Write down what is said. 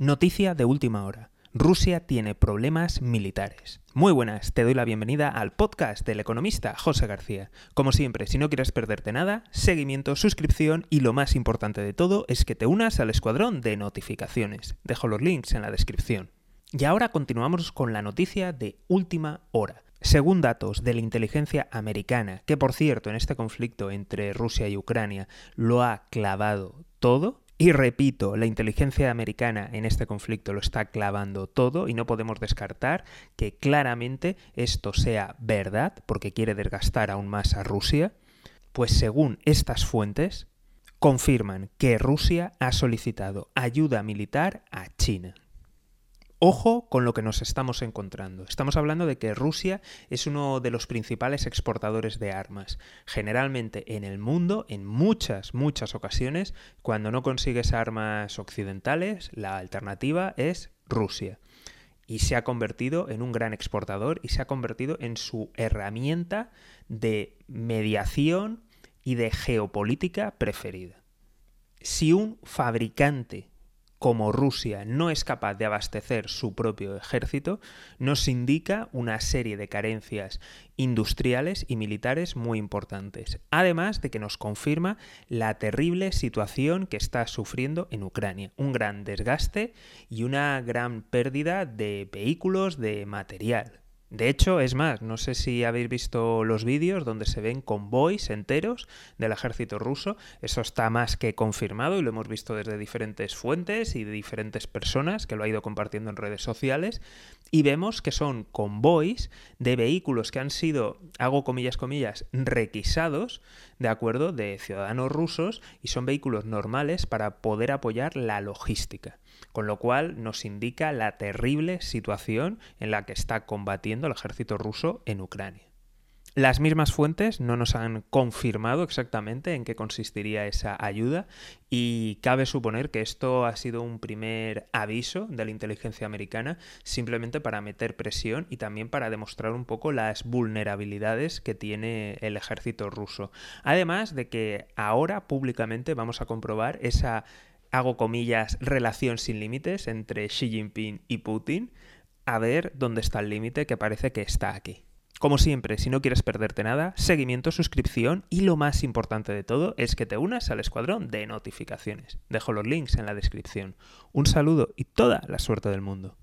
Noticia de última hora. Rusia tiene problemas militares. Muy buenas, te doy la bienvenida al podcast del economista José García. Como siempre, si no quieres perderte nada, seguimiento, suscripción y lo más importante de todo es que te unas al escuadrón de notificaciones. Dejo los links en la descripción. Y ahora continuamos con la noticia de última hora. Según datos de la inteligencia americana, que por cierto en este conflicto entre Rusia y Ucrania lo ha clavado todo, y repito, la inteligencia americana en este conflicto lo está clavando todo y no podemos descartar que claramente esto sea verdad porque quiere desgastar aún más a Rusia, pues según estas fuentes confirman que Rusia ha solicitado ayuda militar a China. Ojo con lo que nos estamos encontrando. Estamos hablando de que Rusia es uno de los principales exportadores de armas. Generalmente en el mundo, en muchas, muchas ocasiones, cuando no consigues armas occidentales, la alternativa es Rusia. Y se ha convertido en un gran exportador y se ha convertido en su herramienta de mediación y de geopolítica preferida. Si un fabricante como Rusia no es capaz de abastecer su propio ejército, nos indica una serie de carencias industriales y militares muy importantes, además de que nos confirma la terrible situación que está sufriendo en Ucrania, un gran desgaste y una gran pérdida de vehículos, de material. De hecho, es más, no sé si habéis visto los vídeos donde se ven convoys enteros del ejército ruso. Eso está más que confirmado y lo hemos visto desde diferentes fuentes y de diferentes personas que lo ha ido compartiendo en redes sociales. Y vemos que son convoys de vehículos que han sido, hago comillas, comillas, requisados, de acuerdo, de ciudadanos rusos y son vehículos normales para poder apoyar la logística con lo cual nos indica la terrible situación en la que está combatiendo el ejército ruso en Ucrania. Las mismas fuentes no nos han confirmado exactamente en qué consistiría esa ayuda y cabe suponer que esto ha sido un primer aviso de la inteligencia americana simplemente para meter presión y también para demostrar un poco las vulnerabilidades que tiene el ejército ruso. Además de que ahora públicamente vamos a comprobar esa hago comillas, relación sin límites entre Xi Jinping y Putin, a ver dónde está el límite que parece que está aquí. Como siempre, si no quieres perderte nada, seguimiento, suscripción y lo más importante de todo es que te unas al escuadrón de notificaciones. Dejo los links en la descripción. Un saludo y toda la suerte del mundo.